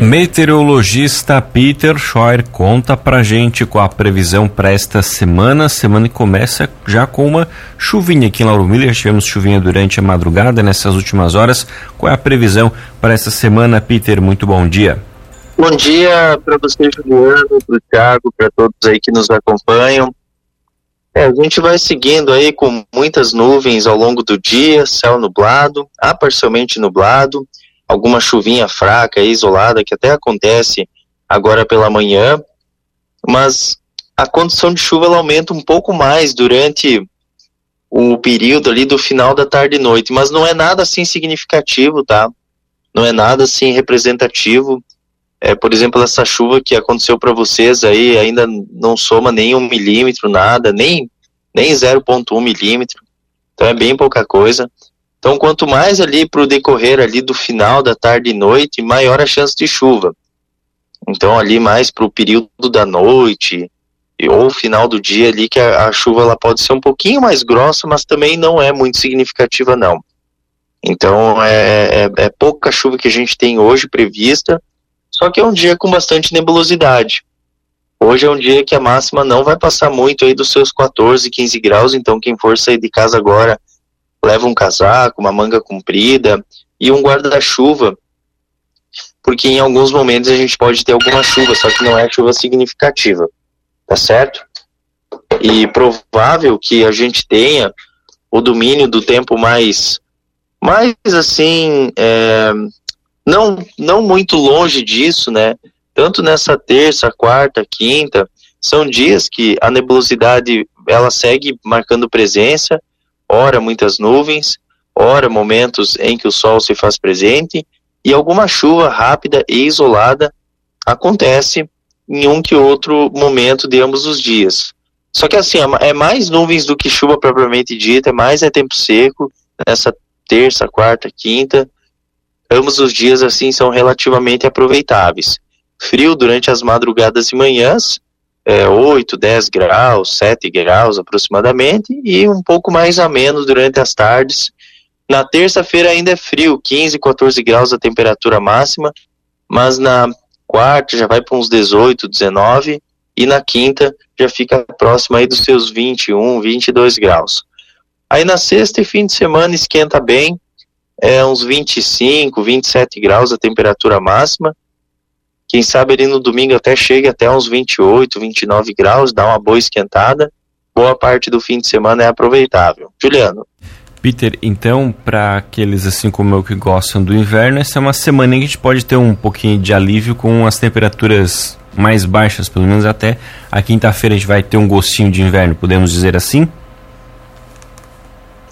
Meteorologista Peter Scheuer conta pra gente com a previsão para esta semana. Semana que começa já com uma chuvinha aqui em Lauro Miller. Tivemos chuvinha durante a madrugada, nessas últimas horas. Qual é a previsão para esta semana, Peter? Muito bom dia. Bom dia para você, Juliano, para o Thiago, para todos aí que nos acompanham. É, a gente vai seguindo aí com muitas nuvens ao longo do dia, céu nublado, a parcialmente nublado, alguma chuvinha fraca, isolada, que até acontece agora pela manhã, mas a condição de chuva ela aumenta um pouco mais durante o período ali do final da tarde e noite, mas não é nada assim significativo, tá? Não é nada assim representativo. É, por exemplo, essa chuva que aconteceu para vocês aí ainda não soma nem um milímetro, nada, nem, nem 0,1 milímetro. Então é bem pouca coisa. Então, quanto mais ali para o decorrer ali do final da tarde e noite, maior a chance de chuva. Então, ali mais para o período da noite ou final do dia ali, que a, a, chuva ela pode ser um pouquinho mais grossa, mas também não é muito significativa, não. Então, é, é, é pouca chuva que a gente tem hoje prevista, só que é um dia com bastante nebulosidade. Hoje é um dia que a máxima não vai passar muito aí dos seus 14, 15 graus, então quem for sair de casa agora leva um casaco, uma manga comprida e um guarda-chuva, porque em alguns momentos a gente pode ter alguma chuva, só que não é chuva significativa, tá certo? E provável que a gente tenha o domínio do tempo mais, mais assim, é, não, não muito longe disso, né? Tanto nessa terça, quarta, quinta, são dias que a nebulosidade ela segue marcando presença ora muitas nuvens, ora momentos em que o sol se faz presente e alguma chuva rápida e isolada acontece em um que outro momento de ambos os dias. Só que assim, é mais nuvens do que chuva propriamente dita, é mais é tempo seco nessa terça, quarta, quinta. Ambos os dias assim são relativamente aproveitáveis. Frio durante as madrugadas e manhãs, é, 8, 10 graus, 7 graus aproximadamente, e um pouco mais ameno durante as tardes. Na terça-feira ainda é frio, 15, 14 graus a temperatura máxima, mas na quarta já vai para uns 18, 19, e na quinta já fica próximo aí dos seus 21, 22 graus. Aí na sexta e fim de semana esquenta bem, é uns 25, 27 graus a temperatura máxima, quem sabe ali no domingo até chega até uns 28, 29 graus, dá uma boa esquentada. Boa parte do fim de semana é aproveitável. Juliano. Peter, então, para aqueles assim como eu que gostam do inverno, essa é uma semana que a gente pode ter um pouquinho de alívio com as temperaturas mais baixas, pelo menos até a quinta-feira a gente vai ter um gostinho de inverno, podemos dizer assim?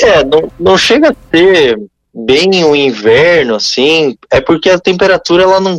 É, não, não chega a ter bem o inverno, assim, é porque a temperatura ela não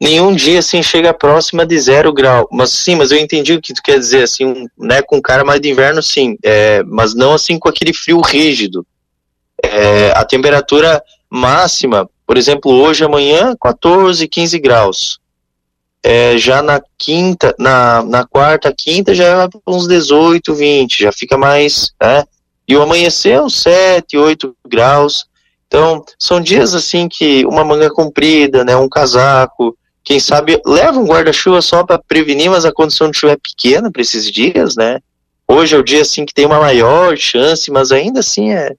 nenhum dia assim chega próxima de zero grau. Mas sim, mas eu entendi o que tu quer dizer, assim, um, né, com cara mais de inverno, sim, é, mas não assim com aquele frio rígido. É, a temperatura máxima, por exemplo, hoje, amanhã, 14, 15 graus. É, já na quinta, na, na quarta, quinta, já vai uns 18, 20, já fica mais, né? E o amanhecer, uns 7, 8 graus. Então, são dias assim que uma manga comprida, né, um casaco, quem sabe leva um guarda-chuva só para prevenir, mas a condição de chuva é pequena para esses dias, né? Hoje é o dia assim que tem uma maior chance, mas ainda assim é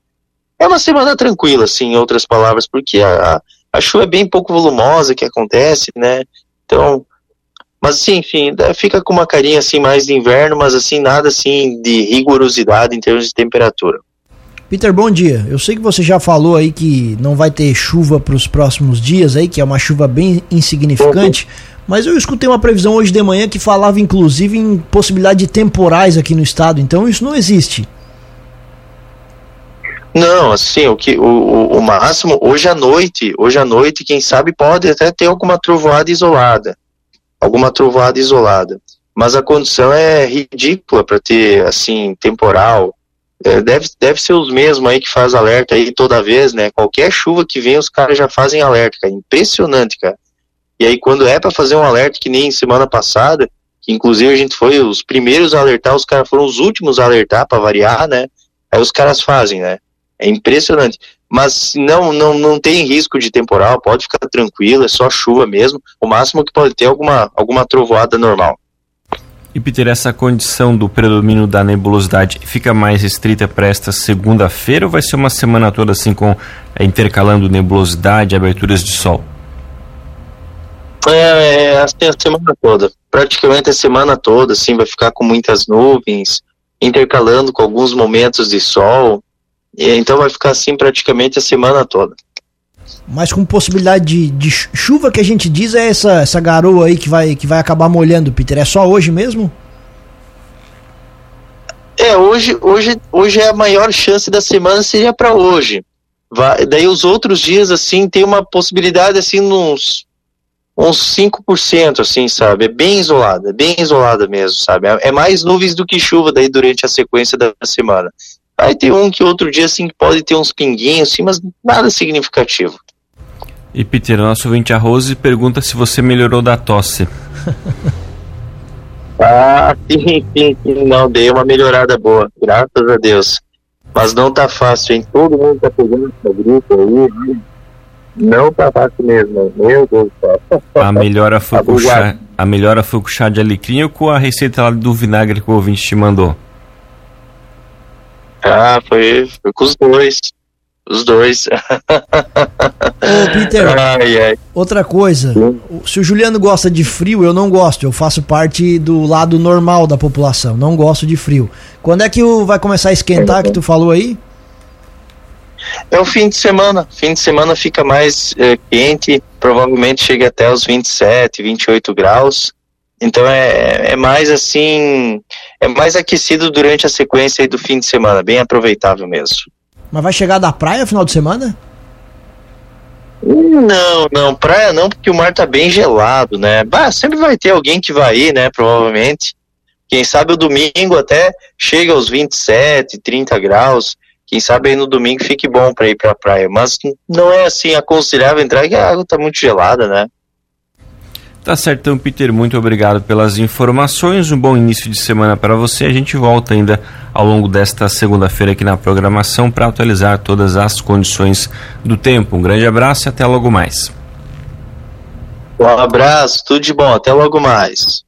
é uma semana tranquila, assim, em outras palavras, porque a, a chuva é bem pouco volumosa que acontece, né? Então, mas assim, enfim, fica com uma carinha assim mais de inverno, mas assim nada assim de rigorosidade em termos de temperatura. Peter, bom dia. Eu sei que você já falou aí que não vai ter chuva para os próximos dias aí, que é uma chuva bem insignificante, mas eu escutei uma previsão hoje de manhã que falava inclusive em possibilidade de temporais aqui no estado, então isso não existe. Não, assim, o que o, o, máximo hoje à noite, hoje à noite, quem sabe pode até ter alguma trovoada isolada. Alguma trovoada isolada. mas a condição é ridícula para ter, assim, temporal. É, deve, deve ser os mesmos aí que faz alerta aí toda vez, né? Qualquer chuva que vem, os caras já fazem alerta, cara. Impressionante, cara. E aí, quando é para fazer um alerta, que nem semana passada, que inclusive a gente foi os primeiros a alertar, os caras foram os últimos a alertar, para variar, né? Aí os caras fazem, né? É impressionante. Mas não, não, não tem risco de temporal, pode ficar tranquilo, é só chuva mesmo. O máximo que pode ter é alguma, alguma trovoada normal. E Peter, essa condição do predomínio da nebulosidade fica mais restrita para esta segunda-feira ou vai ser uma semana toda assim com é, intercalando nebulosidade aberturas de sol? É, é assim, a semana toda. Praticamente a semana toda, assim, vai ficar com muitas nuvens, intercalando com alguns momentos de sol. Então vai ficar assim praticamente a semana toda. Mas com possibilidade de, de, chuva que a gente diz é essa, essa garoa aí que vai, que vai acabar molhando, Peter. É só hoje mesmo? É, hoje, hoje, hoje é a maior chance da semana seria para hoje. Vai, daí os outros dias, assim, tem uma possibilidade, assim, uns, uns 5%, assim, sabe? É bem isolada, é bem isolada mesmo, sabe? É, é mais nuvens do que chuva daí durante a sequência da semana. Vai ter um que outro dia, assim, que pode ter uns pinguinhos, assim, mas nada significativo. E Peter, nosso ouvinte a Rose pergunta se você melhorou da tosse. ah, sim, sim, sim, não, dei uma melhorada boa, graças a Deus. Mas não tá fácil, hein? Todo mundo tá pegando essa gripe aí, não tá fácil mesmo, meu Deus do céu. A melhora foi, com chá, a melhora foi com chá de alecrim ou com a receita lá do vinagre que o ouvinte te mandou? Ah, foi, foi com os dois. Os dois. Ô, Peter, ai, ai. outra coisa. Se o Juliano gosta de frio, eu não gosto. Eu faço parte do lado normal da população. Não gosto de frio. Quando é que vai começar a esquentar, que tu falou aí? É o fim de semana. Fim de semana fica mais é, quente. Provavelmente chega até os 27, 28 graus. Então é, é mais assim. É mais aquecido durante a sequência do fim de semana. Bem aproveitável mesmo. Mas vai chegar da praia final de semana? Não, não, praia não, porque o mar tá bem gelado, né? Bah, sempre vai ter alguém que vai ir, né? Provavelmente. Quem sabe o domingo até chega aos 27, 30 graus. Quem sabe aí no domingo fique bom para ir pra praia. Mas não é assim aconselhável entrar, porque a água tá muito gelada, né? Tá certo, então, Peter, muito obrigado pelas informações. Um bom início de semana para você. A gente volta ainda ao longo desta segunda-feira aqui na programação para atualizar todas as condições do tempo. Um grande abraço e até logo mais. Um abraço, tudo de bom, até logo mais.